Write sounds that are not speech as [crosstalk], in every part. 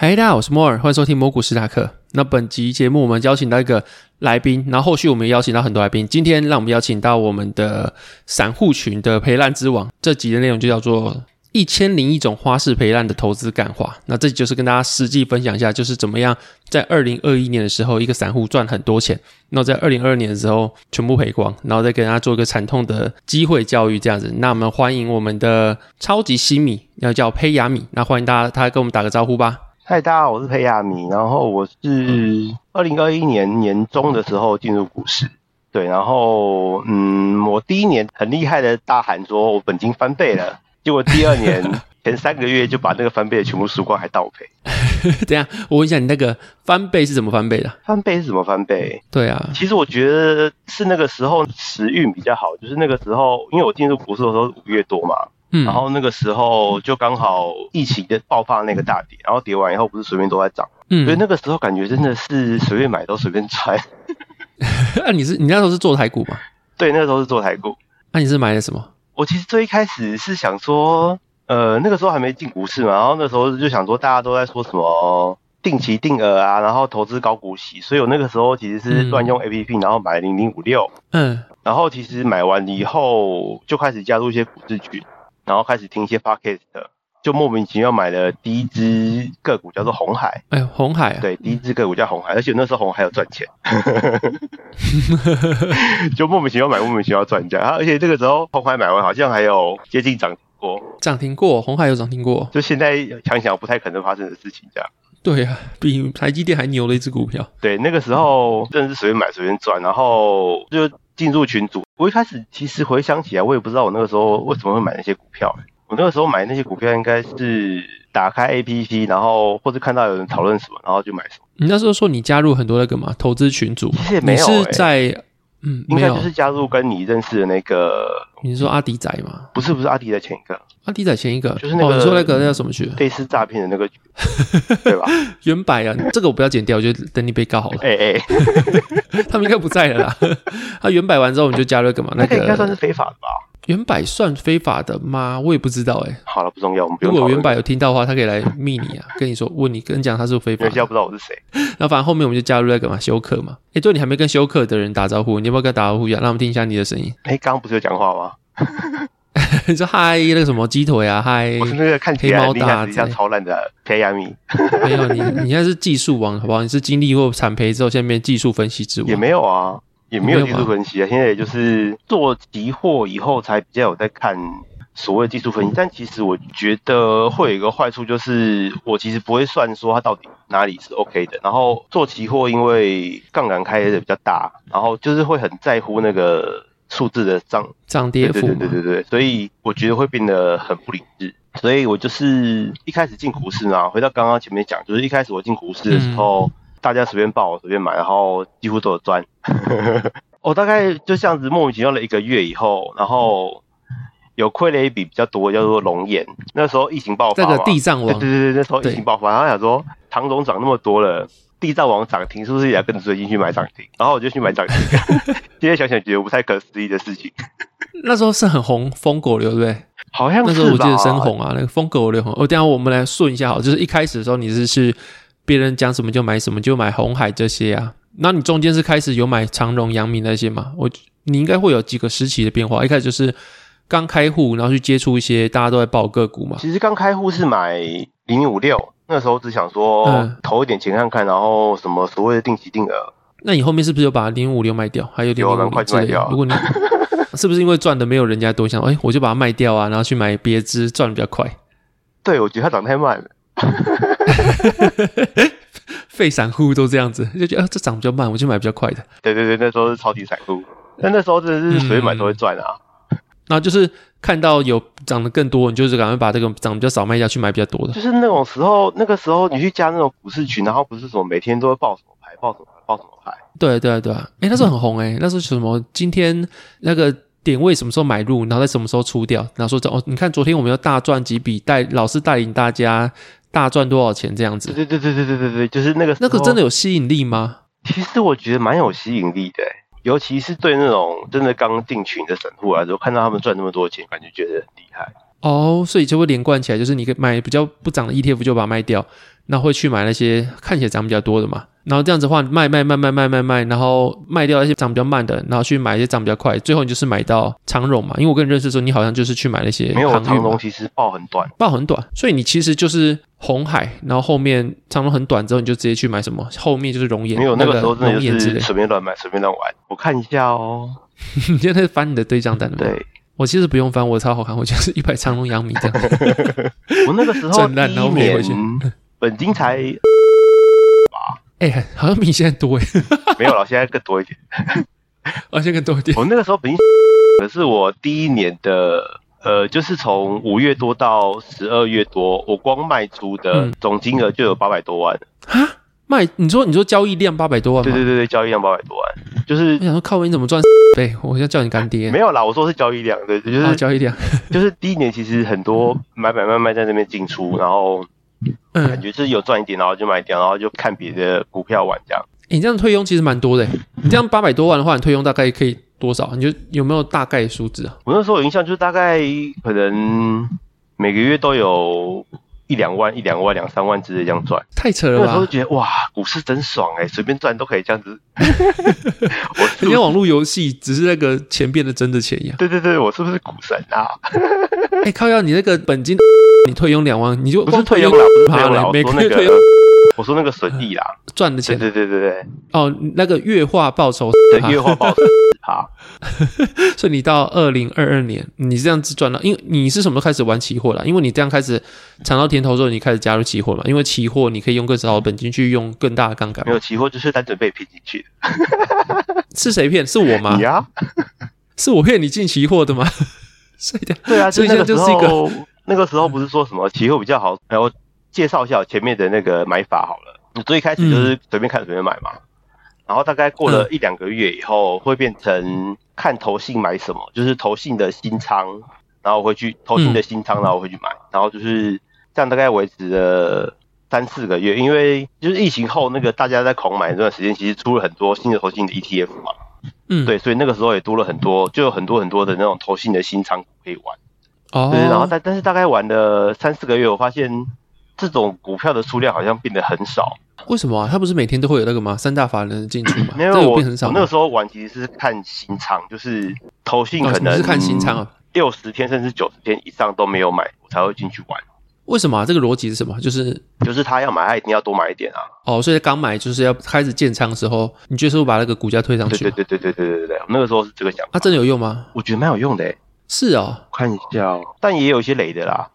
嗨，大家好，我是摩尔，欢迎收听摩古史塔克。那本集节目我们邀请到一个来宾，然后后续我们也邀请到很多来宾。今天让我们邀请到我们的散户群的赔烂之王。这集的内容就叫做一千零一种花式赔烂的投资干话。那这集就是跟大家实际分享一下，就是怎么样在二零二一年的时候，一个散户赚很多钱，那在二零二二年的时候全部赔光，然后再给大家做一个惨痛的机会教育这样子。那我们欢迎我们的超级新米，要叫胚芽米。那欢迎大家，他跟我们打个招呼吧。嗨，大家好，我是裴亚米，然后我是二零二一年年中的时候进入股市，对，然后嗯，我第一年很厉害的大喊说我本金翻倍了，结果第二年 [laughs] 前三个月就把那个翻倍的全部输光，还倒赔。[laughs] 等一下，我问一下你那个翻倍是怎么翻倍的？翻倍是怎么翻倍？对啊，其实我觉得是那个时候时运比较好，就是那个时候，因为我进入股市的时候五月多嘛。嗯，然后那个时候就刚好疫情的爆发那个大跌，然后跌完以后不是随便都在涨，嗯，所以那个时候感觉真的是随便买都随便赚。那、[laughs] 啊、你是你那时候是做台股吗？对，那个时候是做台股。那、啊、你是买的什么？我其实最一开始是想说，呃，那个时候还没进股市嘛，然后那时候就想说大家都在说什么定期定额啊，然后投资高股息，所以我那个时候其实是乱用 APP，然后买零零五六，嗯，然后其实买完以后就开始加入一些股市群。然后开始听一些 podcast，就莫名其妙买了第一支个股叫做红海。哎，红海啊，对，第一支个股叫红海，而且那时候红海有赚钱，[laughs] 就莫名其妙买，莫名其妙赚钱。而且这个时候红海买完好像还有接近涨停过，涨停过，红海有涨停过。就现在想想不太可能发生的事情，这样。对啊，比台积电还牛的一只股票。对，那个时候真的是随便买随便赚，然后就。进入群组，我一开始其实回想起来，我也不知道我那个时候为什么会买那些股票。我那个时候买那些股票，应该是打开 APP，然后或者看到有人讨论什么，然后就买什么。你那时候说你加入很多那个嘛投资群组，其实也没有、欸。是在嗯，应该就是加入跟你认识的那个。你是说阿迪仔吗？不是，不是阿迪的前一个。阿迪仔前一个就是那个。哦、你说那个那叫什么剧？类似诈骗的那个剧，[laughs] 对吧？原版啊，这个我不要剪掉，我觉得等你被告好了。哎哎、欸，[laughs] 他们应该不在了啦。[laughs] 他原版完之后，我们就加入个嘛，那个应该算是非法的吧？原版算非法的吗？我也不知道哎、欸。好了，不重要，我们不用。如果原版有听到的话，他可以来密你啊，跟你说，问你，跟你讲他是非法的。人家不知道我是谁。那反正后面我们就加入那个嘛，休克嘛。哎、欸，对，你还没跟休克的人打招呼，你要不要跟他打招呼一下，让我们听一下你的声音？哎、欸，刚刚不是有讲话吗？你 [laughs] 说嗨，那个什么鸡腿啊，嗨，我是那个看起来厉害、实际上超烂的胚芽米。[laughs] 没有你，你现在是技术王，好不好？你是经历过产培之后，现在变技术分析之王。也没有啊，也没有技术分析啊。现在也就是做期货以后，才比较有在看所谓技术分析。但其实我觉得会有一个坏处，就是我其实不会算说它到底哪里是 OK 的。然后做期货，因为杠杆开的比较大，然后就是会很在乎那个。数字的涨涨跌幅，对对对对对，所以我觉得会变得很不理智。所以我就是一开始进股市呢，回到刚刚前面讲，就是一开始我进股市的时候，嗯、大家随便报随便买，然后几乎都有赚。[laughs] 我大概就这样子莫名其妙了一个月以后，然后有亏了一笔比较多，叫做龙眼。那时候疫情爆发嘛，这个地藏王，[laughs] 对对对，那时候疫情爆发，然后想说唐总涨那么多了。地藏王涨停，是不是也要跟着追进去买涨停？[laughs] 然后我就去买涨停。[laughs] 今天想想觉得不太可思议的事情。那时候是很红，疯狗流对不对？好像。那时候我记得深红啊，那个疯狗流红。哦，等下我们来顺一下好，就是一开始的时候你是是别人讲什么就买什么，就买红海这些啊。那你中间是开始有买长荣、阳明那些吗？我你应该会有几个时期的变化。一开始就是刚开户，然后去接触一些大家都在报个股嘛。其实刚开户是买零零五六。那时候只想说投一点钱看看，然后什么所谓的定期定额。那你后面是不是有把零五六卖掉？还有零五六快卖掉。如果你 [laughs] 是不是因为赚的没有人家多，想哎，我就把它卖掉啊，然后去买别支赚的比较快。对，我觉得它涨太慢了。[laughs] 废散户都这样子，就觉得啊，这涨比较慢，我就买比较快的。对对对，那时候是超级散户，但那时候真的是随便买都会赚啊。那、嗯、就是看到有涨得更多，你就是赶快把这个涨比较少卖掉，去买比较多的。就是那种时候，那个时候你去加那种股市群，然后不是说每天都会报什么牌，报什么牌，报什么牌。对对对，哎、欸，那时候很红哎、欸，那时候什么今天那个点位什么时候买入，然后在什么时候出掉，然后说这哦，你看昨天我们要大赚几笔，带老师带领大家大赚多少钱这样子。对对对对对对对，就是那个那个真的有吸引力吗？其实我觉得蛮有吸引力的、欸，尤其是对那种真的刚进群的散户来说，看到他们赚那么多钱，感觉觉得很厉害。哦，所以就会连贯起来，就是你可以买比较不涨的 ETF 就把它卖掉，那会去买那些看起来涨比较多的嘛。然后这样子的话，卖卖卖卖卖卖卖，然后卖掉那些涨比较慢的，然后去买一些涨比较快，最后你就是买到长荣嘛。因为我跟你认识的时候，你好像就是去买那些没有长荣，其实报很短，报很短，所以你其实就是红海，然后后面长荣很短之后，你就直接去买什么，后面就是熔岩。没有那个时候真的就是随便乱买，随便乱玩。我看一下哦，[laughs] 你现在翻你的对账单了吗？对，我其实不用翻，我超好看，我就是一排长荣、阳明这样。[laughs] 我那个时候第一年本金才。[laughs] 哎、欸，好像比现在多哎，没有了，现在更多一点，[laughs] 而且更多一点。我那个时候本金，可是我第一年的，呃，就是从五月多到十二月多，我光卖出的总金额就有八百多万。啊、嗯，卖？你说你说交易量八百多万吗？对对对对，交易量八百多万，[laughs] 就是我想说靠，你怎么赚？[laughs] 对，我要叫你干爹。没有啦，我说是交易量，对，就是、哦、交易量，[laughs] 就是第一年其实很多买买卖卖在那边进出，然后。嗯，感觉是有赚一点，然后就卖掉，然后就看别的股票玩这样。你这样退佣其实蛮多的，你这样八百多万的话，你退佣大概可以多少？你就有没有大概数字啊？我那时候有印象，就是大概可能每个月都有一两万、一两万、两三万之类这样赚。太扯了吧！那时候觉得哇，股市真爽哎，随便赚都可以这样子。[laughs] 我人家网络游戏只是那个钱变得真的钱一样。对对对，我是不是股神啊？[laughs] 哎、欸，靠要，你那个本金。你退佣两万，你就不是退佣了，不是退佣了，每个月退佣。我说那个损益啦，赚的钱。对对对对对。哦，那个月化报酬，对，月化报酬 [laughs] 好。所以你到二零二二年，你这样子赚了，因为你是什么时候开始玩期货了？因为你这样开始尝到甜头之后，你开始加入期货嘛？因为期货你可以用更少的本金去用更大的杠杆。没有期货就是单纯被骗进去的。[laughs] 是谁骗？是我吗？你啊？[laughs] 是我骗你进期货的吗？是的。对啊，所以现在就是一个。那个时候不是说什么期货比较好，然后介绍一下前面的那个买法好了。你最开始就是随便看随便买嘛，然后大概过了一两个月以后，会变成看投信买什么，就是投信的新仓，然后会去投信的新仓，然后会去买，然后就是这样大概维持了三四个月，因为就是疫情后那个大家在狂买那段时间，其实出了很多新的投信的 ETF 嘛，嗯，对，所以那个时候也多了很多，就有很多很多的那种投信的新仓可以玩。哦，对，然后但但是大概玩了三四个月，我发现这种股票的数量好像变得很少。为什么啊？他不是每天都会有那个吗？三大法人进出吗？没有，我我那个时候玩其实是看新仓，就是投信可能、哦、是看新仓啊，六十天甚至九十天以上都没有买，我才会进去玩。为什么啊？这个逻辑是什么？就是就是他要买，他一定要多买一点啊。哦，所以刚买就是要开始建仓的时候，你就是不把那个股价推上去？对对对对对对对对，那个时候是这个想法。它、啊、真的有用吗？我觉得蛮有用的诶。是哦，看一下哦，但也有一些雷的啦。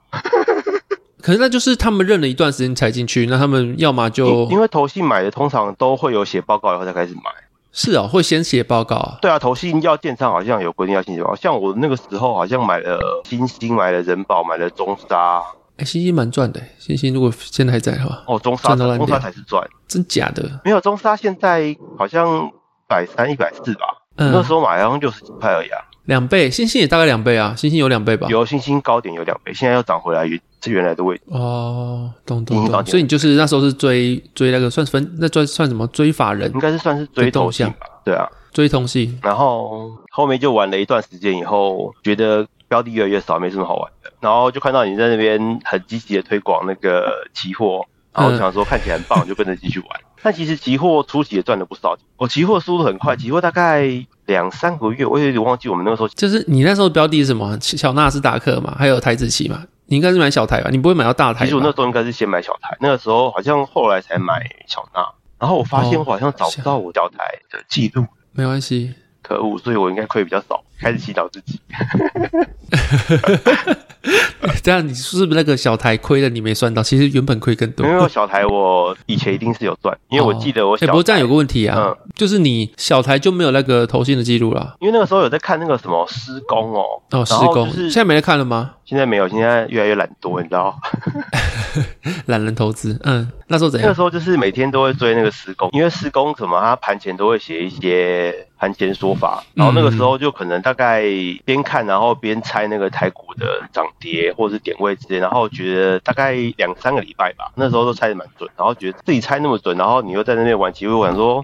可是那就是他们认了一段时间才进去，那他们要么就因为投信买的通常都会有写报告以后才开始买。是哦，会先写报告啊？对啊，投信要建仓好像有规定要先写报告。像我那个时候好像买了新兴，买了人保，买了中沙。哎，新兴蛮赚的，新兴如果现在还在的话，哦，中沙中沙才是赚，真假的？没有，中沙现在好像百三一百四吧？嗯，那时候买好像六十几块而已啊。两倍，星星也大概两倍啊，星星有两倍吧？有星星高点有两倍，现在又涨回来，原是原来的位置哦，懂懂懂。所以你就是那时候是追追那个算分，那算算什么？追法人？应该是算是追头像吧？对啊，追投信。然后后面就玩了一段时间以后，觉得标的越来越少，没什么好玩的。然后就看到你在那边很积极的推广那个期货，然后想说看起来很棒，就跟着继续玩。但其实期货初期也赚了不少，我期货速度很快，期货大概。两三个月，我有点忘记我们那个时候。就是你那时候标的是什么？小纳斯达克嘛，还有台指期嘛？你应该是买小台吧？你不会买到大台？其实我那时候应该是先买小台，那个时候好像后来才买小纳。然后我发现我好像找不到我小台的记录。没关系，可恶，所以我应该亏比较少。开始祈祷自己。[laughs] [laughs] 这样你是不是那个小台亏了？你没算到，其实原本亏更多。因为小台我以前一定是有赚，因为我记得我小不过这样有个问题啊，嗯、就是你小台就没有那个投信的记录了。因为那个时候有在看那个什么施工哦，哦，施工，现在没在看了吗？现在没有，现在越来越懒惰，你知道？[laughs] 懒人投资，嗯，那时候怎样？那个时候就是每天都会追那个施工，因为施工什么，他盘前都会写一些 [laughs] 盘前说法，然后那个时候就可能大概边看，然后边猜那个台股的涨跌或者是点位之类，然后觉得大概两三个礼拜吧，那时候都猜的蛮准，然后觉得自己猜那么准，然后你又在那边玩其实，我想说。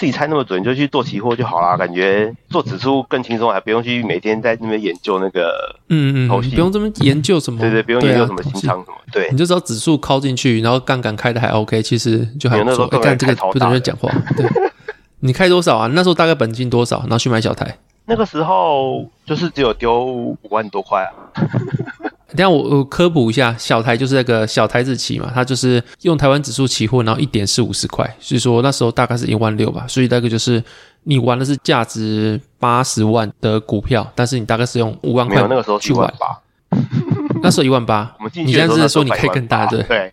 自己猜那么准，就去做期货就好啦。感觉做指数更轻松，还不用去每天在那边研究那个嗯嗯，不用这么研究什么，对对，不用研究什么新仓什么，对，你就知道指数靠进去，然后杠杆开的还 OK，其实就还不错。哎，干这个不能讲话。对，[laughs] 你开多少啊？那时候大概本金多少？然后去买小台。那个时候就是只有丢五万多块啊。[laughs] 等下我我科普一下，小台就是那个小台子期嘛，它就是用台湾指数期货，然后一点是五十块，所以说那时候大概是一万六吧，所以那个就是你玩的是价值八十万的股票，但是你大概是用五万块那个时候去玩吧。那时候一万八，你现在是说你可以更大的？对。[laughs]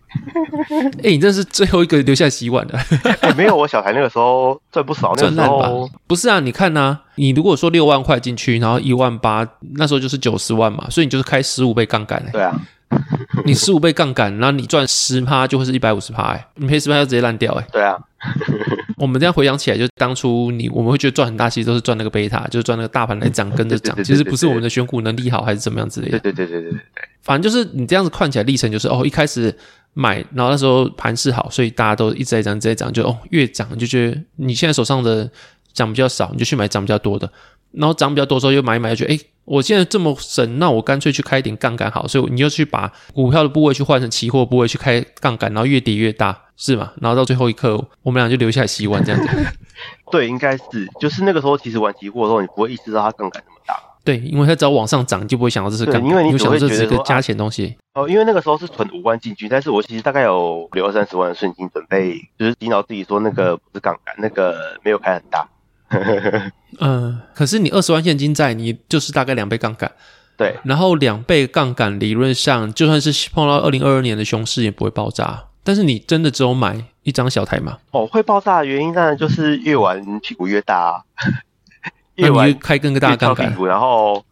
哎、欸，你这是最后一个留下洗碗的。欸、[laughs] 没有，我小孩那个时候赚不少，赚烂吧？不是啊，你看呐、啊，你如果说六万块进去，然后一万八，那时候就是九十万嘛，所以你就是开十五倍杠杆、欸。对啊，[laughs] 你十五倍杠杆，然后你赚十趴就会是一百五十趴，哎，你赔十趴就直接烂掉、欸，哎。对啊。[laughs] 我们这样回想起来，就当初你我们会觉得赚很大，其实都是赚那个贝塔，就是赚那个大盘来涨跟着涨，[laughs] 其实不是我们的选股能力好还是怎么样之类的。对对对对对对。反正就是你这样子看起来历程就是哦，一开始买，然后那时候盘势好，所以大家都一直在涨，一直在涨，就哦越涨就觉得你现在手上的涨比较少，你就去买涨比较多的，然后涨比较多的时候又买一买，就觉得诶我现在这么省，那我干脆去开一点杠杆好，所以你就去把股票的部位去换成期货部位去开杠杆，然后越跌越大。是吗？然后到最后一刻，我们俩就留下来洗碗这样子。[laughs] 对，应该是，就是那个时候，其实玩期货的时候，你不会意识到它杠杆那么大。对，因为它只要往上涨，就不会想到这是杠杆，因为你只会觉得这是个加钱东西。哦，因为那个时候是存五万进去，但是我其实大概有留二三十万的现金准备，就是洗脑自己说那个不是杠杆，那个没有开很大。嗯，可是你二十万现金在，你就是大概两倍杠杆。对，然后两倍杠杆理论上，就算是碰到二零二二年的熊市，也不会爆炸。但是你真的只有买一张小台吗？哦，会爆炸的原因当然就是越玩屁股越大，啊，[laughs] 越玩越开更大的杠杆。然后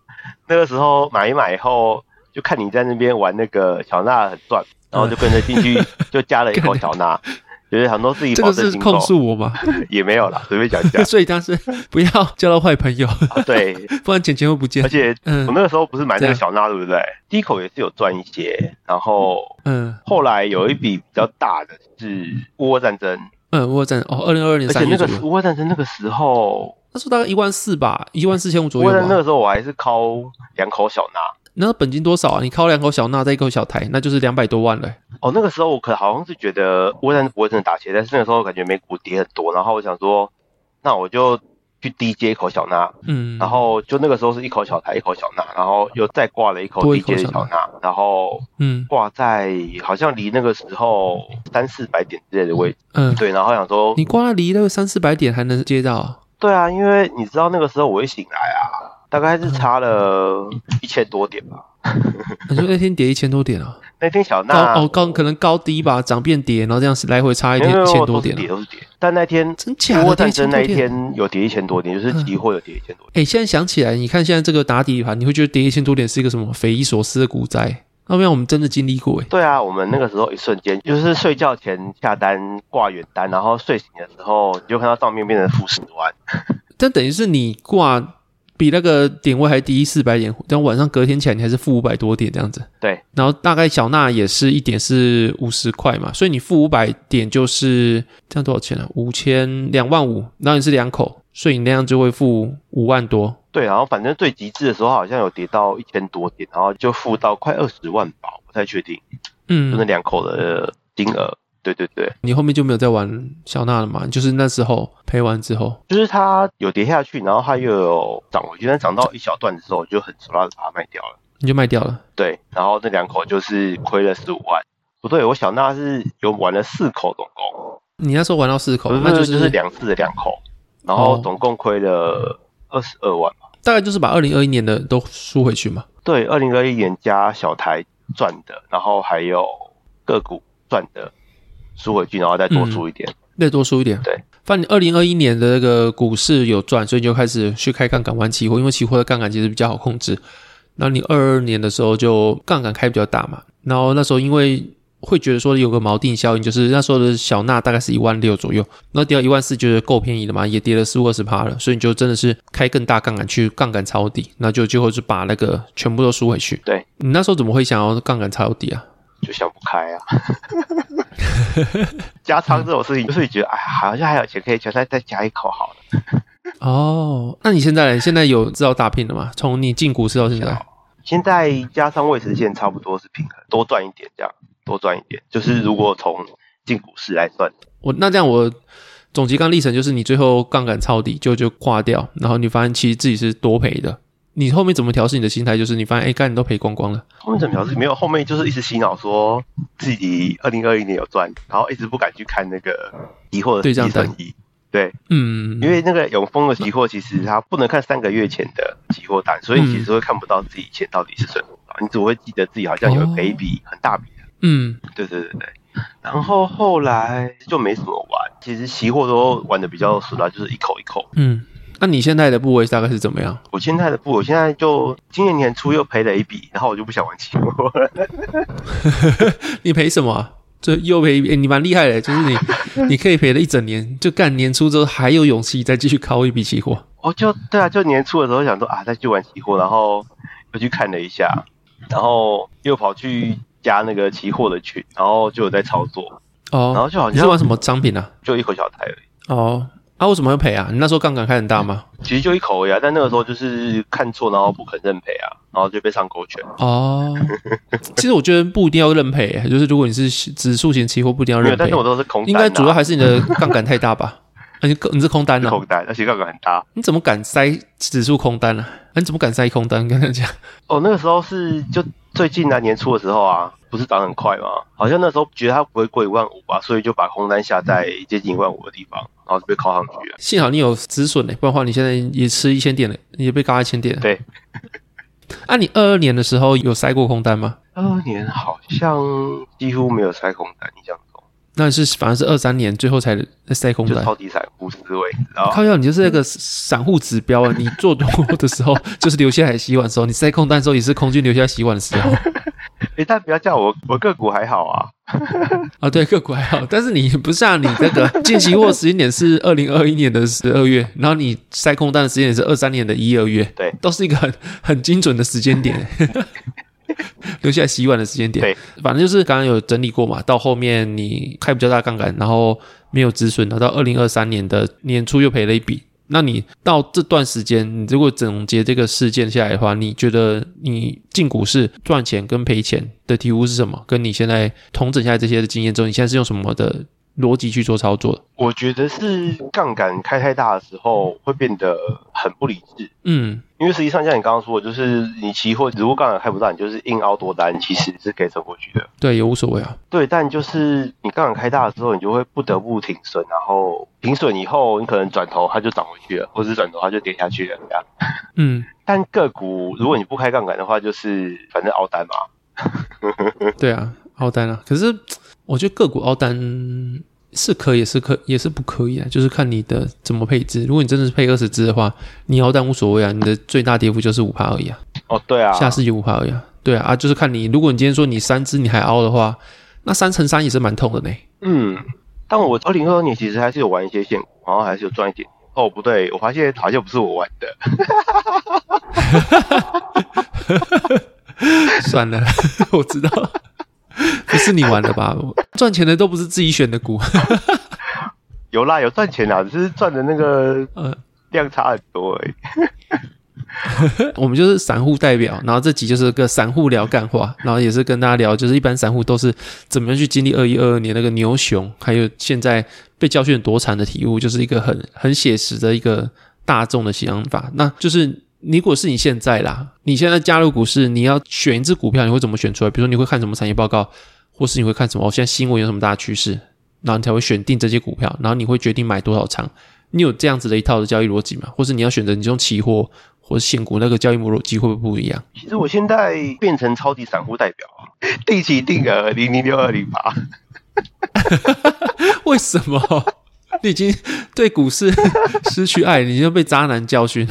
那个时候买一买以后，就看你在那边玩那个小娜很赚，然后就跟着进去 [laughs] 就加了一口小纳。觉得很多自己这个是控诉我吗？[laughs] 也没有啦，随便讲一下。[laughs] 所以当时不要交到坏朋友，啊、对，[laughs] 不然钱钱会不见。而且，我那个时候不是买那个小纳，对不对？第一口也是有赚一些，然后，嗯，后来有一笔比较大的是乌俄战争，嗯，乌俄战争哦，二零二二年三月，而且那个乌俄战争那个时候，那时候大概一万四吧，一万四千五左右。那个时候我还是靠两口小纳。那本金多少啊？你靠两口小纳，再一口小台，那就是两百多万了。哦，那个时候我可能好像是觉得乌战不会真的打钱，但是那个时候感觉美股跌很多，然后我想说，那我就去低接一口小纳，嗯，然后就那个时候是一口小台，一口小纳，然后又再挂了一口低接的小纳，然后嗯，挂在好像离那个时候三四百点之类的位置，嗯，对，然后想说你挂离那个三四百点还能接到？对啊，因为你知道那个时候我一醒来啊。大概是差了 [laughs] 一千多点吧。[laughs] 你说那天跌一千多点啊？那天小娜哦高可能高低吧，涨变跌，然后这样子来回差一点一千多点。跌都是跌，但那天真假的跌一千多点。那一天有跌一千多点，就是期货有跌一千多点。哎，现在想起来，你看现在这个打底盘，你会觉得跌一千多点是一个什么匪夷所思的股灾？那不然我们真的经历过哎。对啊，我们那个时候一瞬间就是睡觉前下单挂远单，然后睡醒的时候你就看到账面变成负十万。[laughs] 但等于是你挂。比那个点位还低四百点，但晚上隔天起来你还是负五百多点这样子。对，然后大概小纳也是一点是五十块嘛，所以你负五百点就是这样多少钱啊？五千两万五，然后你是两口，所以你那样就会负五万多。对，然后反正最极致的时候好像有跌到一千多点，然后就负到快二十万吧，不太确定。嗯，就那两口的金额。对对对，你后面就没有再玩小娜了嘛？就是那时候赔完之后，就是它有跌下去，然后它又有涨回去，但涨到一小段的时候，就很手辣的把它卖掉了。你就卖掉了？对，然后那两口就是亏了十五万。不对，我小娜是有玩了四口总共。你那时候玩到四口，那就是是两次的两口，然后总共亏了二十二万。大概就是把二零二一年的都输回去嘛。对，二零二一年加小台赚的，然后还有个股赚的输回去，然后再多输一点，嗯、再多输一点。对，反正二零二一年的那个股市有赚，所以你就开始去开杠杆玩期货，因为期货的杠杆其实比较好控制。然后你二二年的时候就杠杆开比较大嘛，然后那时候因为会觉得说有个锚定效应，就是那时候的小纳大概是一万六左右，那跌到一万四就是够便宜了嘛，也跌了十五二十趴了，所以你就真的是开更大杠杆去杠杆抄底，那就最后就把那个全部都输回去。对，你那时候怎么会想要杠杆抄底啊？就想不开啊，[laughs] 加仓这种事情，就是你觉得哎，好像还有钱可以再再加一口好了。哦，那你现在现在有知道大聘了吗？从你进股市到现在，现在加上未实现差不多是平衡，多赚一点这样，多赚一点。就是如果从进股市来算，我那这样我总结刚历程就是你最后杠杆抄底就就挂掉，然后你发现其实自己是多赔的。你后面怎么调试你的心态？就是你发现哎，干你都赔光光了。后面怎么调试？没有，后面就是一直洗脑说自己二零二一年有赚，然后一直不敢去看那个期货的计算机。对，嗯，因为那个永丰的期货，其实它不能看三个月前的期货单，所以你其实会看不到自己钱到底是赚多少，你只会记得自己好像有赔一笔很大笔的。嗯，对对对对。然后后来就没什么玩，其实期货都玩的比较熟了，就是一口一口。嗯，那你现在的部位大概是怎么样？我现在的部位，我现在就今年年初又赔了一笔，然后我就不想玩期货了。[laughs] 你赔什么啊？这又赔一、欸，你蛮厉害的，就是你，[laughs] 你可以赔了一整年，就干年初之后还有勇气再继续靠一笔期货。哦，就对啊，就年初的时候想说啊，再去玩期货，然后又去看了一下，然后又跑去加那个期货的群，然后就有在操作。哦，然后就好像你是玩什么商品啊？就一口小台而已。哦。啊，为什么要赔啊？你那时候杠杆开很大吗？其实就一口而已啊，但那个时候就是看错，然后不肯认赔啊，然后就被上勾拳。哦，其实我觉得不一定要认赔，就是如果你是指数型期货，不一定要认赔。但是我都是空单，应该主要还是你的杠杆太大吧？[laughs] 你你是空单呢？空单，而且杠杆很大。你怎么敢塞指数空单呢？你怎么敢塞空单？跟他讲。哦，那个时候是就最近啊，年初的时候啊。不是涨很快吗？好像那时候觉得它不会过一万五吧，所以就把空单下在接近一万五的地方，然后就被靠上去了。幸好你有止损呢，不然的话你现在也吃一千点了，你也被高一千点。对。[laughs] 啊，你二二年的时候有塞过空单吗？二二年好像几乎没有塞空单，你这样说。那是反而是二三年最后才塞空单，就超级散户思维。靠腰，你就是那个散户指标啊！你做多的时候 [laughs] 就是留下来洗碗的时候，你塞空单的时候也是空军留下来洗碗的时候。[laughs] 哎，但不要叫我，我个股还好啊。[laughs] 啊，对，个股还好，但是你不像你这个进期货时间点是二零二一年的十二月，然后你塞空单的时间点是二三年的一二月，对，都是一个很很精准的时间点，[laughs] 留下来洗碗的时间点。对，反正就是刚刚有整理过嘛，到后面你开比较大杠杆，然后没有止损，然后到二零二三年的年初又赔了一笔。那你到这段时间，你如果总结这个事件下来的话，你觉得你进股市赚钱跟赔钱的体悟是什么？跟你现在统整下来这些的经验之后，你现在是用什么的逻辑去做操作？我觉得是杠杆开太大的时候会变得很不理智。嗯。因为实际上像你刚刚说的，就是你期货如果杠杆开不大，你就是硬凹多单，其实是可以撑过去的。对，也无所谓啊。对，但就是你杠杆开大的时候，你就会不得不停损，然后停损以后，你可能转头它就涨回去了，或者转头它就跌下去了，这样。嗯。[laughs] 但个股如果你不开杠杆的话，就是反正凹单嘛。[laughs] 对啊，凹单啊。可是我觉得个股凹单。是可以，是可也是不可以啊，就是看你的怎么配置。如果你真的是配二十只的话，你凹单无所谓啊，你的最大跌幅就是五趴而已啊。哦，对啊，下市就五趴而已啊。对啊，啊，就是看你，如果你今天说你三只你还凹的话，那三乘三也是蛮痛的呢。嗯，但我二零二二年其实还是有玩一些现股，然后还是有赚一点。哦，不对，我发现好像不是我玩的。[laughs] 算了，[laughs] 我知道。[laughs] 不是你玩的吧？[laughs] 赚钱的都不是自己选的股。有啦，有赚钱啦，只是赚的那个 [laughs] 呃量差很多而已。我们就是散户代表，然后这集就是个散户聊干话，然后也是跟大家聊，就是一般散户都是怎么样去经历二一二二年那个牛熊，还有现在被教训多惨的体悟，就是一个很很写实的一个大众的想法。那就是。如果是你现在啦，你现在加入股市，你要选一只股票，你会怎么选出来？比如说你会看什么产业报告，或是你会看什么？哦，现在新闻有什么大趋势，然后你才会选定这些股票，然后你会决定买多少仓。你有这样子的一套的交易逻辑吗？或是你要选择你用期货，或是现股那个交易逻辑会不会不一样？其实我现在变成超级散户代表啊，定期定额零零六二零八。[laughs] 为什么？你已经对股市失去爱，你就被渣男教训。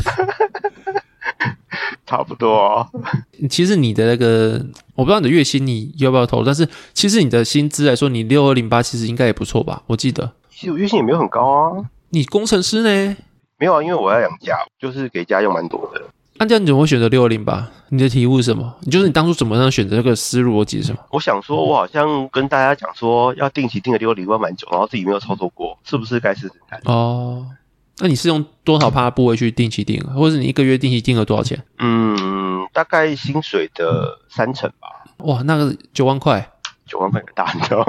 [laughs] 差不多哦。[laughs] 其实你的那个，我不知道你的月薪你要不要投，但是其实你的薪资来说，你六二零八其实应该也不错吧？我记得。其实我月薪也没有很高啊。你工程师呢？没有啊，因为我要养家，就是给家用蛮多的。那这样你怎么会选择六二零八？你的题目是什么？你就是你当初怎么样选择这个思路逻辑是什么？我想说，我好像跟大家讲说要定期定个六二零八蛮久，然后自己没有操作过，是不是该试试看？哦，那你是用多少趴部位去定期定额，或者是你一个月定期定额多少钱？嗯，大概薪水的三成吧。哇，那个九万块，九万块很大，你知道吗？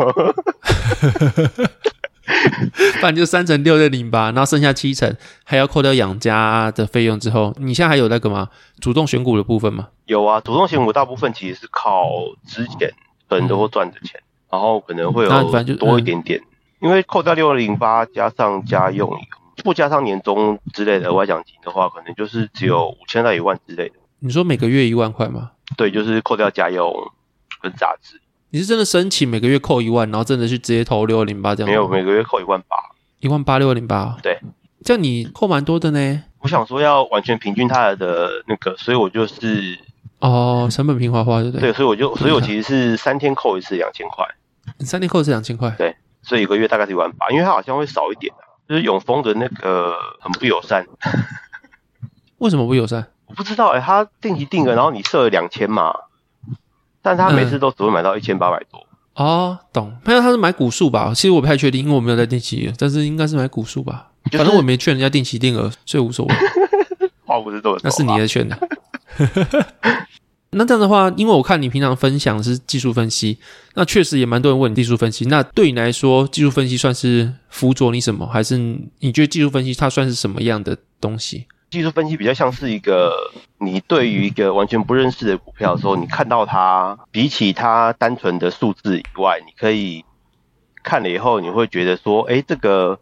[laughs] 反正就三成六六零八，然后剩下七成还要扣掉养家的费用之后，你现在还有那个吗？主动选股的部分吗？有啊，主动选股大部分其实是靠之前很多赚的钱，嗯、然后可能会有多一点点，嗯、因为扣掉六六零八加上家用，不加上年终之类的额外奖金的话，可能就是只有五千到一万之类的。你说每个月一万块吗？对，就是扣掉家用跟杂志。你是真的申请每个月扣一万，然后真的去直接投六二零八这样？没有，每个月扣一万八，一万八六二零八。对，这样你扣蛮多的呢。我想说要完全平均它的那个，所以我就是哦，成本平滑化对不对？对，所以我就，所以我其实是三天扣一次两千块，三天扣一次两千块。对，所以一个月大概是一万八，因为它好像会少一点啊，就是永丰的那个很不友善。[laughs] 为什么不友善？我不知道哎、欸，他定期定额，然后你设了两千嘛。但他每次都只会买到一千八百多、嗯、哦，懂？没有，他是买股数吧？其实我不太确定，因为我没有在定期，但是应该是买股数吧。就是、反正我没劝人家定期定额，所以无所谓。[laughs] 话不是这么说，那是你的劝的。[laughs] 那这样的话，因为我看你平常分享是技术分析，那确实也蛮多人问你技术分析。那对你来说，技术分析算是辅佐你什么？还是你觉得技术分析它算是什么样的东西？技术分析比较像是一个，你对于一个完全不认识的股票的时候，你看到它比起它单纯的数字以外，你可以看了以后，你会觉得说，哎，这个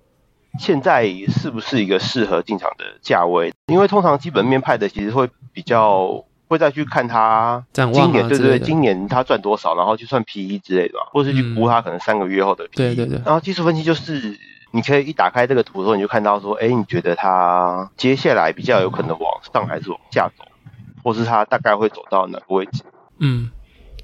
现在是不是一个适合进场的价位？因为通常基本面派的其实会比较会再去看它今年对对对，今年它赚多少，然后去算 PE 之类的，或是去估它可能三个月后的 PE。对对对。然后技术分析就是。你可以一打开这个图的时候，你就看到说，哎，你觉得它接下来比较有可能往上还是往下走，或是它大概会走到哪个位置？嗯，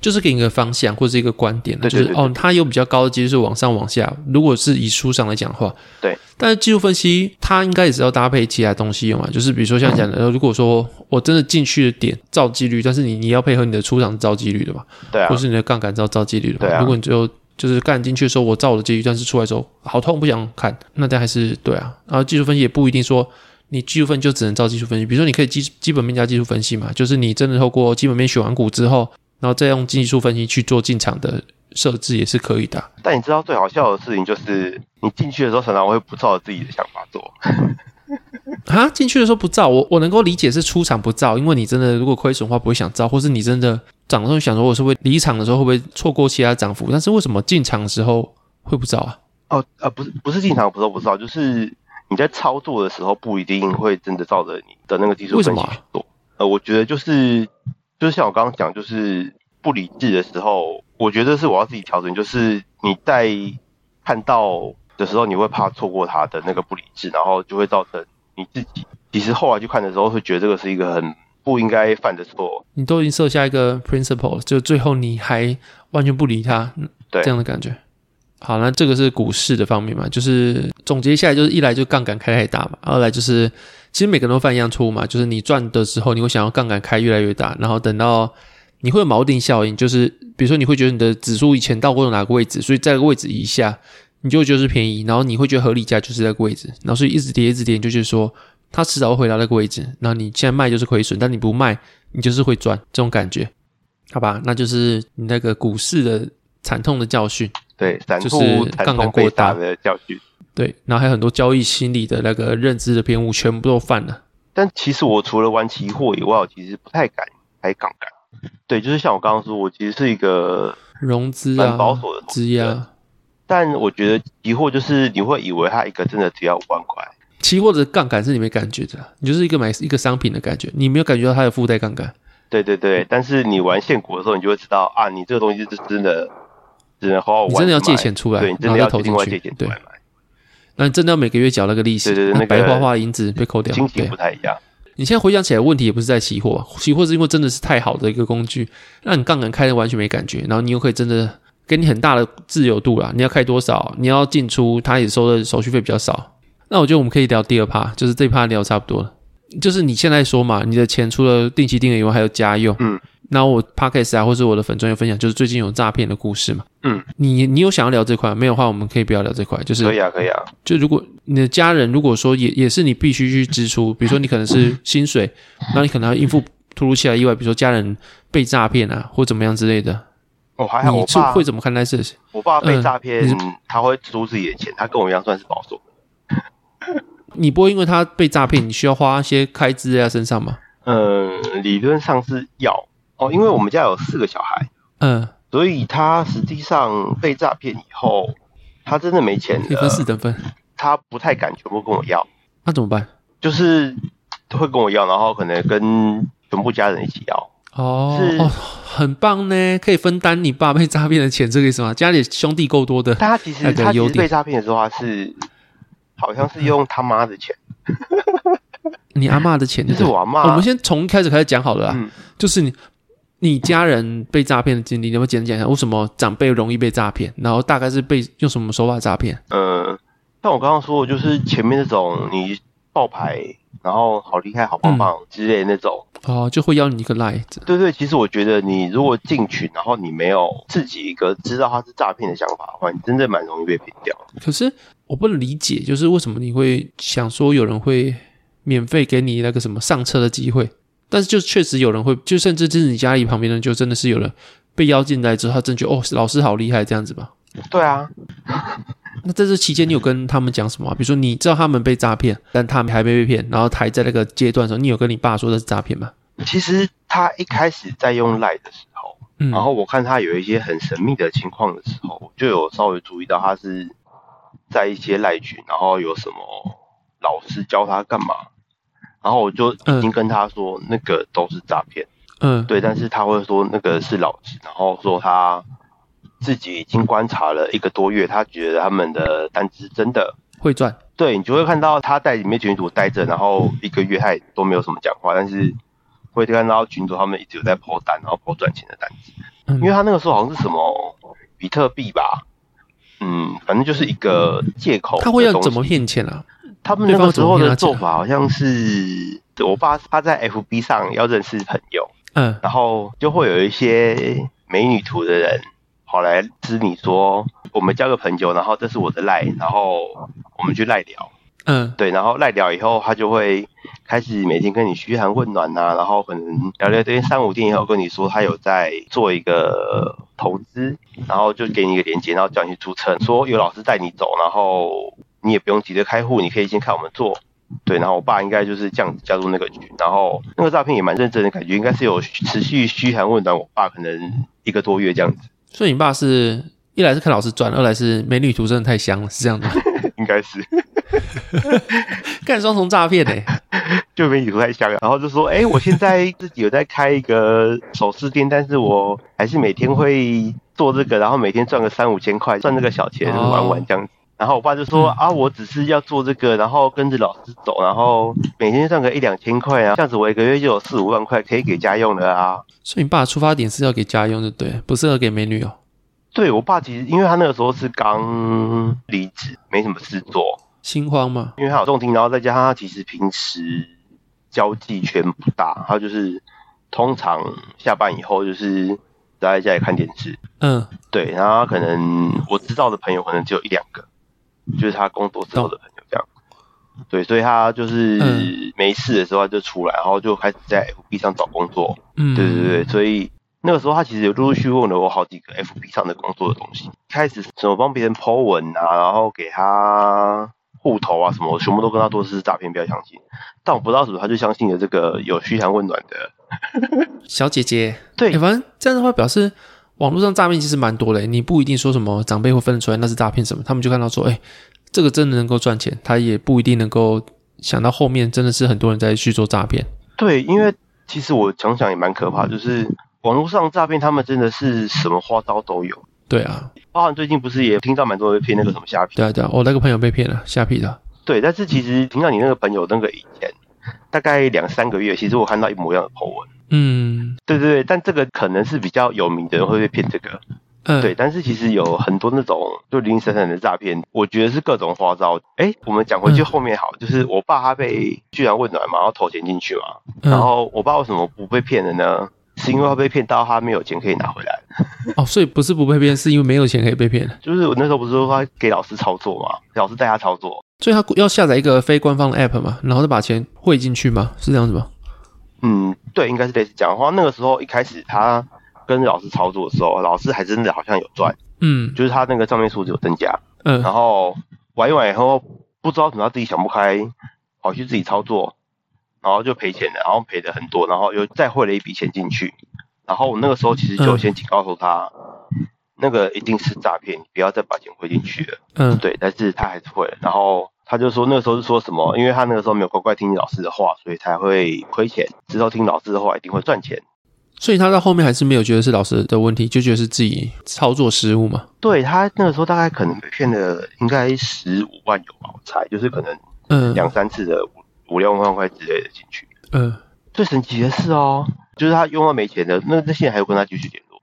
就是给你一个方向或者一个观点，对对对对，就是哦，它有比较高的几率是往上往下。如果是以书上来讲的话，对。但是技术分析它应该也是要搭配其他东西用啊，就是比如说像讲的，嗯、如果说我真的进去的点造几率，但是你你要配合你的出场造几率的嘛，对啊，或是你的杠杆造造几率的嘛，对啊。如果你最后就是干进去的时候，我造我的几率，但是出来的时候好痛，不想看。那这还是对啊。然后技术分析也不一定说你技术分析就只能照技术分析，比如说你可以基基本面加技术分析嘛，就是你真的透过基本面选完股之后，然后再用技术分析去做进场的设置也是可以的。但你知道最好笑的事情就是，你进去的时候常常会不照自己的想法做。[laughs] 啊，进去的时候不照，我我能够理解是出场不照，因为你真的如果亏损的话不会想照，或是你真的涨的时候想说我是会离场的时候会不会错过其他涨幅，但是为什么进场的时候会不照啊？哦，呃，不是不是进场不是不照，就是你在操作的时候不一定会真的照着你的那个技术分析去做。为什么啊？呃，我觉得就是就是像我刚刚讲，就是不理智的时候，我觉得是我要自己调整，就是你在看到的时候，你会怕错过他的那个不理智，然后就会造成你自己其实后来去看的时候，会觉得这个是一个很不应该犯的错。你都已经设下一个 principle，就最后你还完全不理他，对这样的感觉。好，那这个是股市的方面嘛，就是总结下来，就是一来就杠杆开太大嘛，二来就是其实每个人都犯一样错误嘛，就是你赚的时候你会想要杠杆开越来越大，然后等到你会有锚定效应，就是比如说你会觉得你的指数以前到过哪个位置，所以在个位置以下。你就觉得是便宜，然后你会觉得合理价就是那个位置，然后所以一直跌一直跌，你就觉得说它迟早会回到那个位置，然后你现在卖就是亏损，但你不卖，你就是会赚，这种感觉，好吧？那就是你那个股市的惨痛的教训，对，就是杠杆过大的教训，对，然后还有很多交易心理的那个认知的偏误，全部都犯了。但其实我除了玩期货以外，我其实不太敢开杠杆。对，就是像我刚刚说，我其实是一个融资啊，保守的质押。但我觉得期货就是你会以为它一个真的只要五万块，期货的杠杆是你没感觉的，你就是一个买一个商品的感觉，你没有感觉到它的附带杠杆。对对对，但是你玩现股的时候，你就会知道啊，你这个东西是真的，只能好好玩。你真的要借钱出来，对，你真的要投进去，对。那你真的要每个月缴那个利息，对对对，那白花花的银子被扣掉，心情不太一样。你现在回想起来，问题也不是在期货，期货是因为真的是太好的一个工具，让你杠杆开的完全没感觉，然后你又可以真的给你很大的自由度啦。你要开多少，你要进出，它也收的手续费比较少。那我觉得我们可以聊第二趴，就是这一趴聊差不多了。就是你现在说嘛，你的钱除了定期定额以外，还有家用。嗯。那我 Podcast 啊，或是我的粉专有分享，就是最近有诈骗的故事嘛。嗯。你你有想要聊这块？没有的话，我们可以不要聊这块。就是可以啊，可以啊。就如果你的家人如果说也也是你必须去支出，[laughs] 比如说你可能是薪水，那你可能要应付突如其来意外，比如说家人被诈骗啊，或怎么样之类的。哦，还好。你会怎么看待这些？我爸被诈骗，嗯、他会出自己的钱，他跟我一样算是保守。[laughs] 你不会因为他被诈骗，你需要花一些开支在他身上吗？嗯，理论上是要哦，因为我们家有四个小孩，嗯，所以他实际上被诈骗以后，他真的没钱，一分四等分，他不太敢全部跟我要，那怎么办？就是会跟我要，然后可能跟全部家人一起要。哦，是哦，很棒呢，可以分担你爸被诈骗的钱，这个意思吗？家里兄弟够多的，但他其实他其实被诈骗的时候，他是。好像是用他妈的钱，你阿妈的钱就是我阿妈。我们先从一开始开始讲好了啦，嗯、就是你你家人被诈骗的经历，你要不要简单讲一下为什么长辈容易被诈骗？然后大概是被用什么手法诈骗？嗯，像我刚刚说的，就是前面那种你爆牌，然后好厉害、好棒棒之类的那种。嗯哦，就会要你一个赖子。对对，其实我觉得你如果进群，然后你没有自己一个知道他是诈骗的想法的话，你真的蛮容易被骗掉。可是我不能理解，就是为什么你会想说有人会免费给你那个什么上车的机会？但是就确实有人会，就甚至就是你家里旁边的，就真的是有人被邀进来之后，他真觉得哦，老师好厉害这样子吧？对啊。那在这期间，你有跟他们讲什么？比如说，你知道他们被诈骗，但他们还没被骗，然后还在那个阶段的时候，你有跟你爸说这是诈骗吗？其实他一开始在用赖的时候，嗯，然后我看他有一些很神秘的情况的时候，就有稍微注意到他是在一些赖群，然后有什么老师教他干嘛，然后我就已经跟他说那个都是诈骗，嗯，对，但是他会说那个是老师，然后说他。自己已经观察了一个多月，他觉得他们的单子真的会赚。对，你就会看到他在里面群组待着，然后一个月他也都没有什么讲话，但是会看到群主他们一直有在抛单，然后抛赚钱的单子。嗯，因为他那个时候好像是什么比特币吧，嗯，反正就是一个借口。他会要怎么骗钱啊？他们那个时候的做法好像是，我爸他在 FB 上要认识朋友，嗯，然后就会有一些美女图的人。跑来知你说，我们交个朋友，然后这是我的赖，然后我们去赖聊，嗯，对，然后赖聊以后，他就会开始每天跟你嘘寒问暖呐、啊，然后可能聊聊天三五天以后跟你说他有在做一个投资，然后就给你一个链接，然后叫你去注册，说有老师带你走，然后你也不用急着开户，你可以先看我们做，对，然后我爸应该就是这样子加入那个群，然后那个诈骗也蛮认真的感觉，应该是有持续嘘寒问暖，我爸可能一个多月这样子。所以你爸是一来是看老师赚，二来是美女图真的太香了，是这样的吗？[laughs] 应该是，干双重诈骗呢，[laughs] 就美女图太香了，然后就说，哎、欸，我现在自己有在开一个首饰店，但是我还是每天会做这个，然后每天赚个三五千块，赚这个小钱玩玩这样子。哦、然后我爸就说，嗯、啊，我只是要做这个，然后跟着老师走，然后每天赚个一两千块啊，这样子我一个月就有四五万块可以给家用的啊。所以你爸的出发点是要给家用，就对，不适合给美女哦。对，我爸其实，因为他那个时候是刚离职，没什么事做，心慌嘛。因为他有重听，然后再加上他其实平时交际圈不大，他就是通常下班以后就是待在家里看电视。嗯，对，然后他可能我知道的朋友可能只有一两个，就是他工作之后的朋友这样。对，所以他就是没事的时候他就出来，然后就开始在 FB 上找工作。嗯，对对对，所以那个时候他其实有陆陆续续问了我好几个 FB 上的工作的东西，开始什么帮别人 po 文啊，然后给他户头啊什么，我全部都跟他说是诈骗，不要相信。但我不知道什么，他就相信了这个有嘘寒问暖的小姐姐。对，反正这样的话表示。网络上诈骗其实蛮多的，你不一定说什么长辈会分得出来那是诈骗什么，他们就看到说，哎，这个真的能够赚钱，他也不一定能够想到后面真的是很多人在去做诈骗。对，因为其实我想想也蛮可怕，就是网络上诈骗，他们真的是什么花招都有。对啊，包含最近不是也听到蛮多人骗那个什么虾皮？对啊对啊，我那个朋友被骗了虾皮的。对，但是其实听到你那个朋友那个以前大概两三个月，其实我看到一模一样的 po 文。嗯，对对对，但这个可能是比较有名的人会被骗这个。嗯，对，但是其实有很多那种就零零散散的诈骗，我觉得是各种花招。哎，我们讲回去后面好，嗯、就是我爸他被居然问暖嘛，然后投钱进去嘛，嗯、然后我爸为什么不被骗了呢？是因为他被骗到他没有钱可以拿回来。[laughs] 哦，所以不是不被骗，是因为没有钱可以被骗。就是我那时候不是说他给老师操作嘛，老师带他操作，所以他要下载一个非官方的 app 嘛，然后再把钱汇进去嘛？是这样子吗？嗯，对，应该是类似这样的话。那个时候一开始他跟老师操作的时候，老师还真的好像有赚，嗯，就是他那个账面数字有增加，嗯，然后玩一玩以后，不知道怎么他自己想不开，跑去自己操作，然后就赔钱了，然后赔的很多，然后又再汇了一笔钱进去。然后我那个时候其实就先警告说他，嗯、那个一定是诈骗，你不要再把钱汇进去了。嗯，对，但是他还是会。然后他就说那个时候是说什么，因为他那个时候没有乖乖听老师的话，所以才会亏钱。之后听老师的话一定会赚钱。所以他到后面还是没有觉得是老师的问题，就觉得是自己操作失误嘛？对，他那个时候大概可能被骗了应该十五万有吧，我猜就是可能嗯两三次的五五六万块之类的进去。嗯，最神奇的是哦。就是他用到没钱的，那那现在还有跟他继续联络，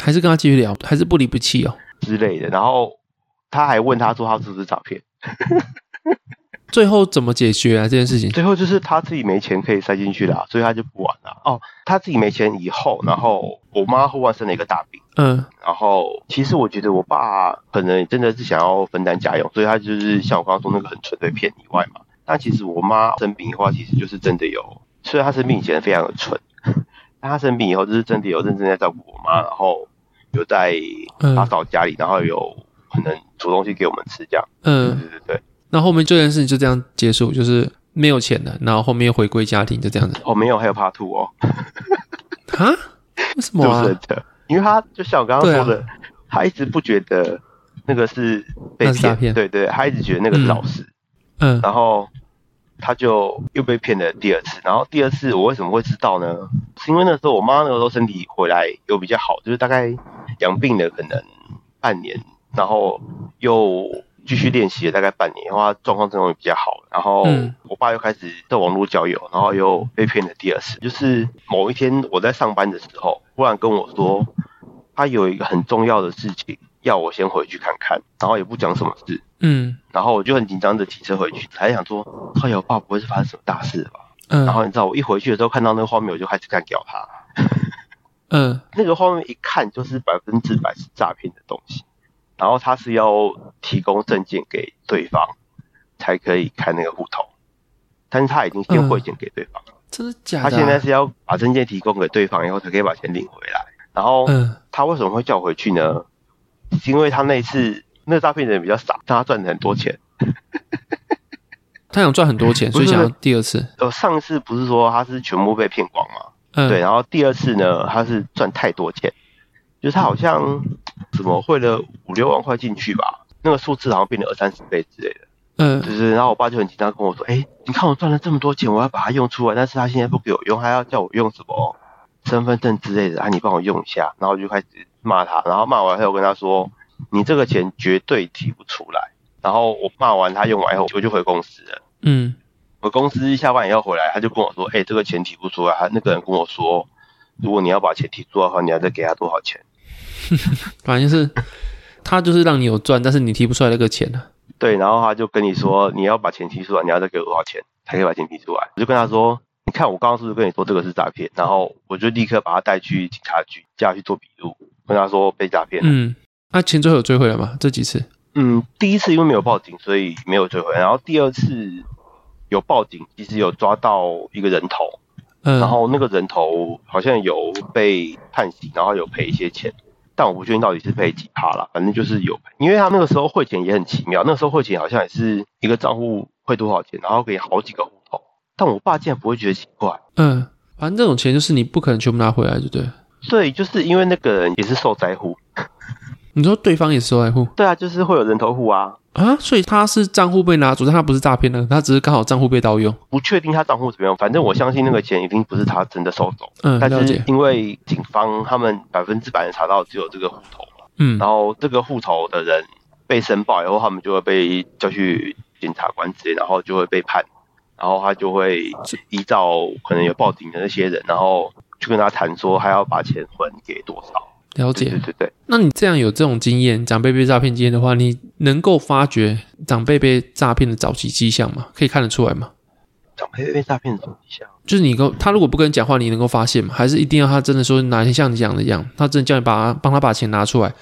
还是跟他继续聊，还是不离不弃哦之类的。然后他还问他说他是不是诈骗，[laughs] [laughs] 最后怎么解决啊这件事情？最后就是他自己没钱可以塞进去了，所以他就不玩了。哦，他自己没钱以后，然后我妈忽然生了一个大病，嗯，然后其实我觉得我爸可能真的是想要分担家用，所以他就是像我刚刚说那个很纯粹骗以外嘛。但其实我妈生病的话，其实就是真的有，虽然她生病以前非常的蠢。[laughs] 但她生病以后，就是真的有认真在照顾我妈，然后有在打扫家里，嗯、然后有可能煮东西给我们吃，这样。嗯，对对对。那后，面这件事情就这样结束，就是没有钱了，然后后面又回归家庭，就这样子。哦，没有，还有 part two 哦。哈？为什么、啊？就是的，因为他就像我刚刚说的，啊、他一直不觉得那个是被骗，对，对对，他一直觉得那个是老师。嗯。然后。他就又被骗了第二次，然后第二次我为什么会知道呢？是因为那时候我妈那个时候身体回来又比较好，就是大概养病了可能半年，然后又继续练习了大概半年，然后状况真的比较好。然后我爸又开始在网络交友，然后又被骗了第二次。就是某一天我在上班的时候，忽然跟我说他有一个很重要的事情要我先回去看看，然后也不讲什么事。嗯，然后我就很紧张的骑车回去，还想说，哎呦，我爸不会是发生什么大事吧？嗯，然后你知道，我一回去的时候看到那个画面，我就开始干掉他。嗯，[laughs] 那个画面一看就是百分之百是诈骗的东西，然后他是要提供证件给对方才可以开那个户头，但是他已经先汇钱给对方了，真的假的？他现在是要把证件提供给对方以后才可以把钱领回来。然后，嗯，他为什么会叫我回去呢？是因为他那次。那个诈骗人比较傻，但他赚了很多钱。他想赚很多钱，[laughs] 所以想要第二次。呃，上次不是说他是全部被骗光吗？嗯，对。然后第二次呢，他是赚太多钱，就是他好像怎么汇了五六万块进去吧，那个数字好像变了二三十倍之类的。嗯，就是。然后我爸就很紧张跟我说：“哎、欸，你看我赚了这么多钱，我要把它用出来，但是他现在不给我用，还要叫我用什么身份证之类的，啊，你帮我用一下。”然后我就开始骂他，然后骂完后我跟他说。你这个钱绝对提不出来。然后我骂完他用完以后，我就回公司了。嗯，我公司下班以后回来，他就跟我说：“哎、欸，这个钱提不出来。”他那个人跟我说：“如果你要把钱提出来的话，你要再给他多少钱？” [laughs] 反正是他就是让你有赚，但是你提不出来那个钱呢。对，然后他就跟你说：“你要把钱提出来，你要再给我多少钱才可以把钱提出来？”我就跟他说：“你看我刚刚是不是跟你说这个是诈骗？”然后我就立刻把他带去警察局，叫他去做笔录，跟他说被诈骗了。嗯。那、啊、钱最后有追回来吗？这几次？嗯，第一次因为没有报警，所以没有追回来。然后第二次有报警，其实有抓到一个人头，嗯，然后那个人头好像有被判刑，然后有赔一些钱，但我不确定到底是赔几趴了，反正就是有赔。因为他那个时候汇钱也很奇妙，那个时候汇钱好像也是一个账户汇多少钱，然后给好几个户头，但我爸竟然不会觉得奇怪。嗯，反正这种钱就是你不可能全部拿回来，对不对？对，就是因为那个人也是受灾户。你说对方也是受害户？对啊，就是会有人头户啊。啊，所以他是账户被拿走，但他不是诈骗的，他只是刚好账户被盗用。不确定他账户怎么样，反正我相信那个钱一定不是他真的收走。嗯，但是因为警方他们百分之百的查到只有这个户头嘛，嗯，然后这个户头的人被申报以后，他们就会被叫去检察官之类，然后就会被判，然后他就会依照可能有报警的那些人，然后去跟他谈说，还要把钱还给多少。了解，对对对。那你这样有这种经验，长辈被诈骗经验的话，你能够发觉长辈被诈骗的早期迹象吗？可以看得出来吗？长辈被诈骗的早期迹象，就是你跟他如果不跟你讲话，你能够发现吗？还是一定要他真的说哪天像你讲的一样，他真的叫你把帮他把钱拿出来，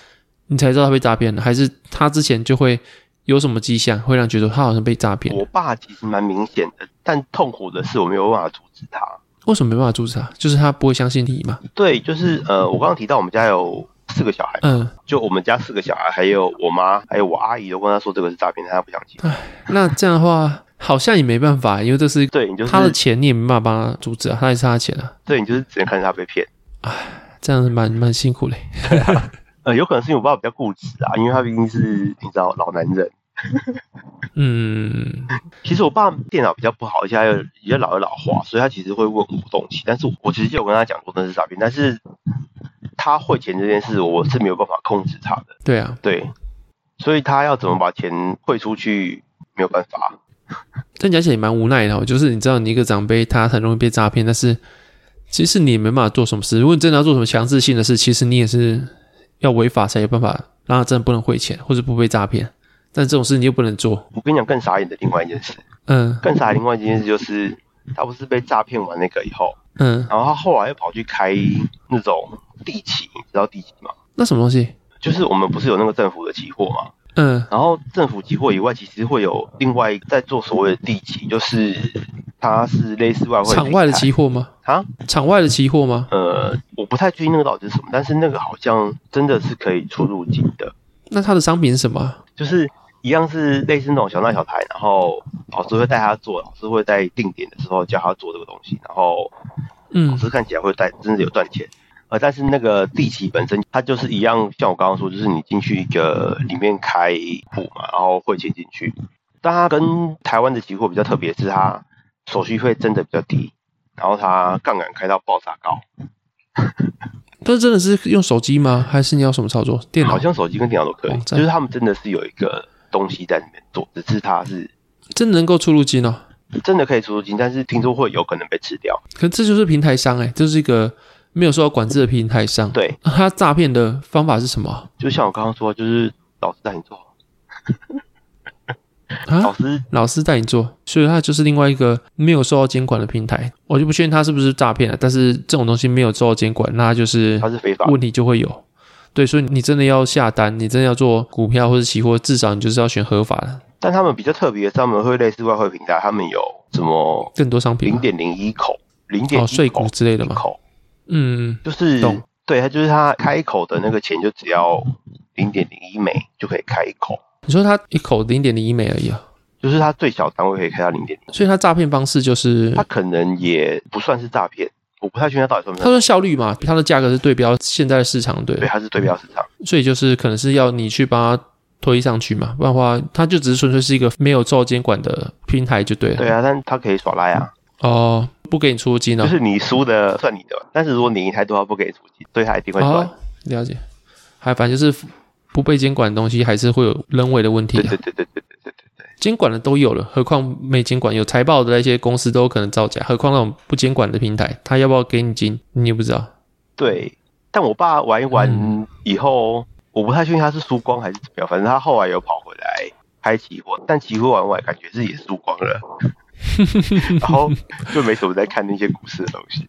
你才知道他被诈骗了？还是他之前就会有什么迹象，会让你觉得他好像被诈骗？我爸其实蛮明显的，但痛苦的是我没有办法阻止他。为什么没办法阻止他？就是他不会相信你嘛？对，就是呃，我刚刚提到我们家有四个小孩，嗯，就我们家四个小孩，还有我妈，还有我阿姨都跟他说这个是诈骗，他不相信。唉，那这样的话好像也没办法，因为这是对，你就是他的钱，你也没办法帮他阻止啊，他也是他的钱啊。对，你就是只能看着他被骗。唉，这样子蛮蛮辛苦嘞。对啊，呃，有可能是因为我爸比较固执啊，因为他毕竟是你知道老男人。嗯，其实我爸电脑比较不好，而且还有比较老的老化，所以他其实会问我东西。但是我其实就有跟他讲过那是诈骗，但是他汇钱这件事我是没有办法控制他的。对啊，对，所以他要怎么把钱汇出去没有办法。但讲起来也蛮无奈的哦，就是你知道你一个长辈他很容易被诈骗，但是其实你也没办法做什么事。如果你真的要做什么强制性的事，其实你也是要违法才有办法让他真的不能汇钱或者不被诈骗。但这种事你又不能做。我跟你讲更傻眼的另外一件事，嗯，更傻眼的另外一件事就是，他不是被诈骗完那个以后，嗯，然后他后来又跑去开那种地企，你知道地企吗？那什么东西？就是我们不是有那个政府的期货吗？嗯，然后政府期货以外，其实会有另外在做所谓的地企，就是它是类似外汇场外的期货吗？啊，场外的期货吗？呃，我不太确定那个到底是什么，但是那个好像真的是可以出入境的。那它的商品是什么？就是一样是类似那种小闹小台，然后老师会带他做，老师会在定点的时候教他做这个东西，然后嗯，老师看起来会带真的有赚钱。呃，但是那个地契本身，它就是一样，像我刚刚说，就是你进去一个里面开户嘛，然后汇钱进去。但它跟台湾的期货比较特别，是它手续费真的比较低，然后它杠杆开到爆炸高。[laughs] 但是真的是用手机吗？还是你要什么操作？电脑？好像手机跟电脑都可以，就是他们真的是有一个东西在里面做，只是它是真的能够出入金哦，真的可以出入金，但是听说会有可能被吃掉。可这就是平台商哎、欸，这是一个。没有受到管制的平台商，对，他诈骗的方法是什么？就像我刚刚说，就是老师带你做，啊，老师老师带你做，所以他就是另外一个没有受到监管的平台。我就不确定他是不是诈骗了，但是这种东西没有受到监管，那就是他是非法，问题就会有。对，所以你真的要下单，你真的要做股票或者期货，至少你就是要选合法的。但他们比较特别的是，他们会类似外汇平台，他们有什么更多商品，零点零一口、零点哦税股之类的嘛？口，嗯，就是。对，他就是他开口的那个钱就只要零点零一美就可以开一口。你说他一口零点零一美而已啊？就是他最小单位可以开到零点零，所以他诈骗方式就是他可能也不算是诈骗，我不太确定到底算什算。他说效率嘛，他的价格是对标现在的市场，对，对，是对标市场，所以就是可能是要你去帮他推上去嘛，不然的话，他就只是纯粹是一个没有做监管的平台就对了。对啊，但他可以耍赖啊。哦，不给你出金呢、哦？就是你输的算你的，但是如果你赢太多，不给你出金，对他一定会赚、哦。了解，还反正就是不被监管的东西，还是会有人为的问题、啊。对对对对对对对。监管的都有了，何况没监管？有财报的那些公司都有可能造假，何况那种不监管的平台，他要不要给你金，你也不知道。对，但我爸玩一玩以后，嗯、我不太确定他是输光还是怎么样，反正他后来有跑回来开期货，但期货玩完感觉是也输光了。[laughs] 然后就没什么在看那些股市的东西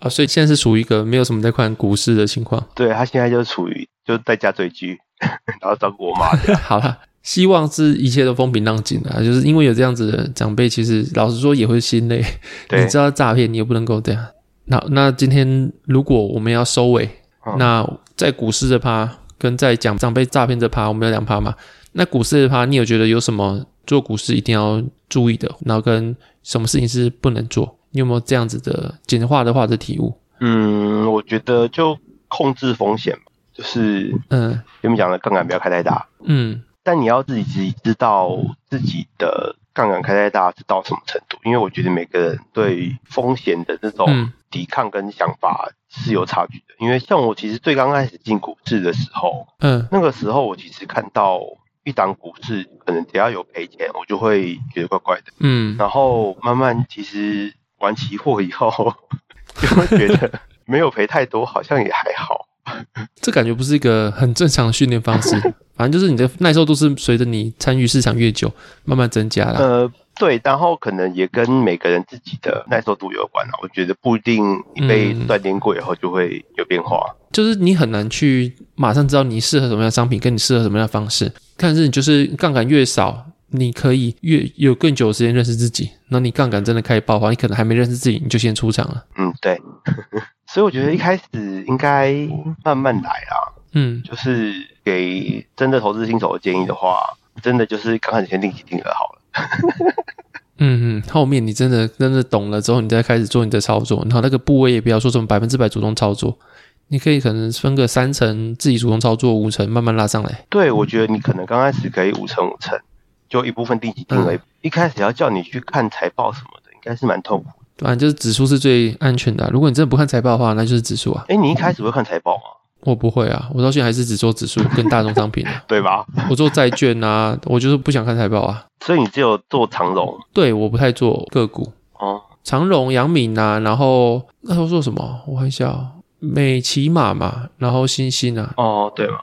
啊，[laughs] 所以现在是处于一个没有什么在看股市的情况。对，他现在就处于就在家追剧，[laughs] 然后照顾我妈。好了，希望是一切都风平浪静啊，就是因为有这样子的长辈，其实老实说也会心累。[laughs] 对，你知道诈骗，你也不能够这样。那那今天如果我们要收尾，嗯、那在股市这趴跟在讲长辈诈骗这趴，我们有两趴嘛？那股市这趴，你有觉得有什么？做股市一定要注意的，然后跟什么事情是不能做，你有没有这样子的简化的话的体悟？嗯，我觉得就控制风险，就是嗯，前面讲的杠杆不要开太大，嗯，但你要自己自己知道自己的杠杆开太大是到什么程度，因为我觉得每个人对风险的这种抵抗跟想法是有差距的。因为像我其实最刚开始进股市的时候，嗯，那个时候我其实看到一档股市可能只要有赔钱，我就会觉得怪怪的，嗯，然后慢慢其实玩期货以后。[laughs] 就会觉得没有赔太多，好像也还好。[laughs] 这感觉不是一个很正常的训练方式。反正就是你的耐受度是随着你参与市场越久，慢慢增加了。呃，对，然后可能也跟每个人自己的耐受度有关了。我觉得不一定你被锻炼过以后就会有变化。嗯，就是你很难去马上知道你适合什么样的商品，跟你适合什么样的方式。但是你就是杠杆越少。你可以越有更久的时间认识自己，那你杠杆真的开始爆发，你可能还没认识自己，你就先出场了。嗯，对。所以我觉得一开始应该慢慢来啊。嗯，就是给真的投资新手的建议的话，真的就是刚开始先定期定额好了。嗯嗯，后面你真的真的懂了之后，你再开始做你的操作，然后那个部位也不要说什么百分之百主动操作，你可以可能分个三层自己主动操作，五层慢慢拉上来。对，我觉得你可能刚开始可以五层五层。就一部分定期定额，嗯、一开始要叫你去看财报什么的，应该是蛮痛苦的。反正就是指数是最安全的、啊。如果你真的不看财报的话，那就是指数啊。哎、欸，你一开始会看财报吗？我不会啊，我到现在还是只做指数跟大宗商品、啊，[laughs] 对吧？我做债券啊，我就是不想看财报啊。[laughs] 所以你只有做长荣？对，我不太做个股哦。长荣、阳明啊，然后那时候做什么？我看一下，美琪玛嘛，然后星星啊。哦，对嘛。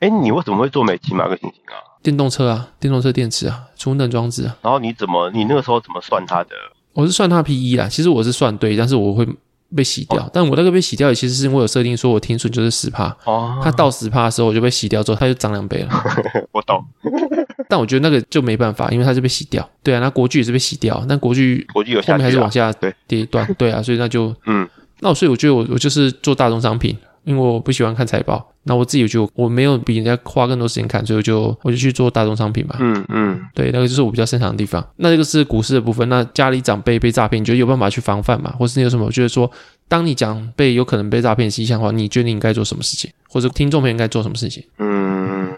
哎、欸，你为什么会做美琪玛跟星星啊？电动车啊，电动车电池啊，储能装置啊。然后你怎么，你那个时候怎么算它的？我是算它 PE 啦，其实我是算对，但是我会被洗掉。哦、但我那个被洗掉也其实是因为我有设定说我听损就是十帕。哦。它到十帕的时候我就被洗掉之后，它就涨两倍了。[laughs] 我懂。[laughs] 但我觉得那个就没办法，因为它是被洗掉。对啊，那国巨也是被洗掉，但国巨国巨有下后面还是往下跌一段。对，对啊，所以那就嗯，那我所以我觉得我我就是做大宗商品。因为我不喜欢看财报，那我自己就我没有比人家花更多时间看，所以我就我就去做大宗商品嘛。嗯嗯，对，那个就是我比较擅长的地方。那这个是股市的部分。那家里长辈被诈骗，你觉得有办法去防范吗？或是你有什么？我觉得说，当你长辈有可能被诈骗的迹象的话，你觉得你应该做什么事情？或者听众朋友应该做什么事情？嗯，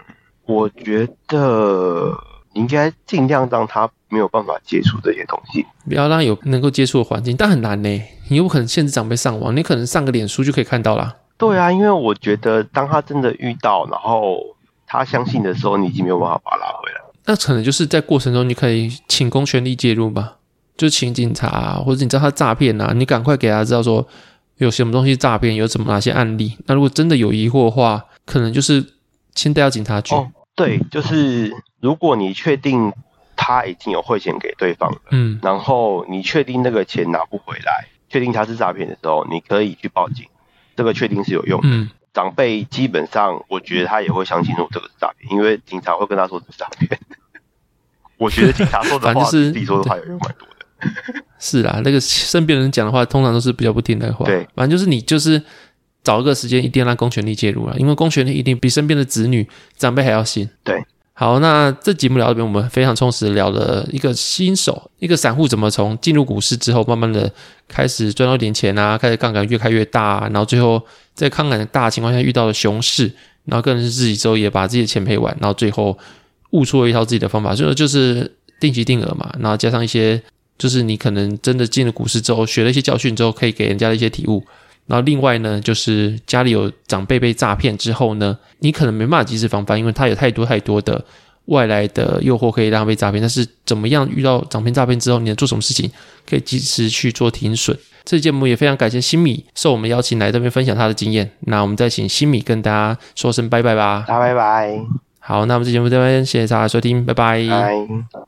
我觉得你应该尽量让他没有办法接触这些东西，不要让有能够接触的环境。但很难呢，你有不可能限制长辈上网，你可能上个脸书就可以看到啦。对啊，因为我觉得当他真的遇到，然后他相信的时候，你已经没有办法把他拉回来。那可能就是在过程中，你可以请公权力介入吧，就请警察啊，或者你知道他诈骗啊，你赶快给他知道说有什么东西诈骗，有什么哪些案例。那如果真的有疑惑的话，可能就是先带到警察局。哦，对，就是如果你确定他已经有汇钱给对方了，嗯，然后你确定那个钱拿不回来，确定他是诈骗的时候，你可以去报警。这个确定是有用的。嗯，长辈基本上，我觉得他也会相信说这个是诈骗，因为警察会跟他说这是诈骗。[laughs] 我觉得警察说的话，是自己说的话有用蛮多的。[laughs] 是啦，那个身边人讲的话，通常都是比较不听的话。对，反正就是你就是找一个时间，一定要让公权力介入了，因为公权力一定比身边的子女长辈还要信。对。好，那这节目聊这边，我们非常充实聊了一个新手，一个散户怎么从进入股市之后，慢慢的开始赚到一点钱啊，开始杠杆越开越大，然后最后在杠杆大的情况下遇到了熊市，然后更是自己之后也把自己的钱赔完，然后最后悟出了一套自己的方法，就就是定期定额嘛，然后加上一些就是你可能真的进了股市之后学了一些教训之后，可以给人家的一些体悟。然后另外呢，就是家里有长辈被诈骗之后呢，你可能没办法及时防范，因为他有太多太多的外来的诱惑可以让他被诈骗。但是怎么样遇到长骗诈骗之后，你能做什么事情可以及时去做停损？这期节目也非常感谢新米受我们邀请来这边分享他的经验。那我们再请新米跟大家说声拜拜吧。大家拜拜。好，那我们这节目这边谢谢大家收听，拜拜。拜。